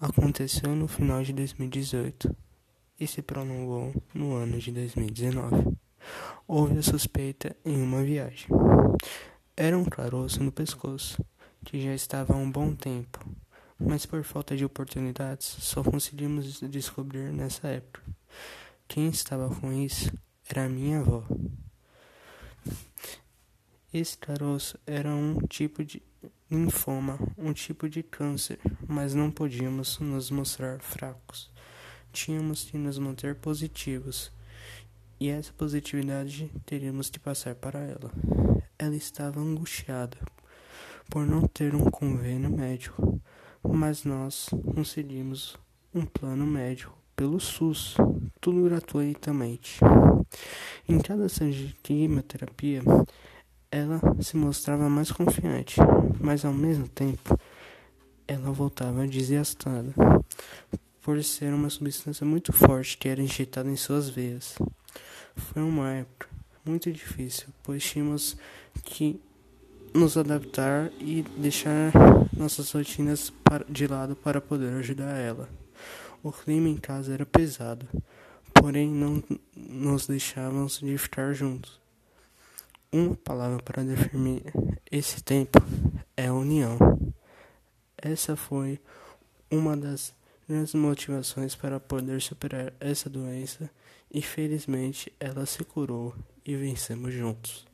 aconteceu no final de 2018 e se prolongou no ano de 2019. Houve a suspeita em uma viagem. Era um caroço no pescoço, que já estava há um bom tempo, mas por falta de oportunidades só conseguimos descobrir nessa época. Quem estava com isso era minha avó. Esse caroço era um tipo de linfoma, um tipo de câncer, mas não podíamos nos mostrar fracos. Tínhamos que nos manter positivos, e essa positividade teríamos que passar para ela. Ela estava angustiada por não ter um convênio médico, mas nós conseguimos um plano médico pelo SUS, tudo gratuitamente. Em cada sessão de quimioterapia, ela se mostrava mais confiante, mas ao mesmo tempo ela voltava desgastada, por ser uma substância muito forte que era injetada em suas veias. Foi uma época muito difícil, pois tínhamos que nos adaptar e deixar nossas rotinas de lado para poder ajudar ela. O clima em casa era pesado, porém não nos deixávamos de ficar juntos. Uma palavra para definir esse tempo é união. Essa foi uma das grandes motivações para poder superar essa doença e felizmente ela se curou e vencemos juntos.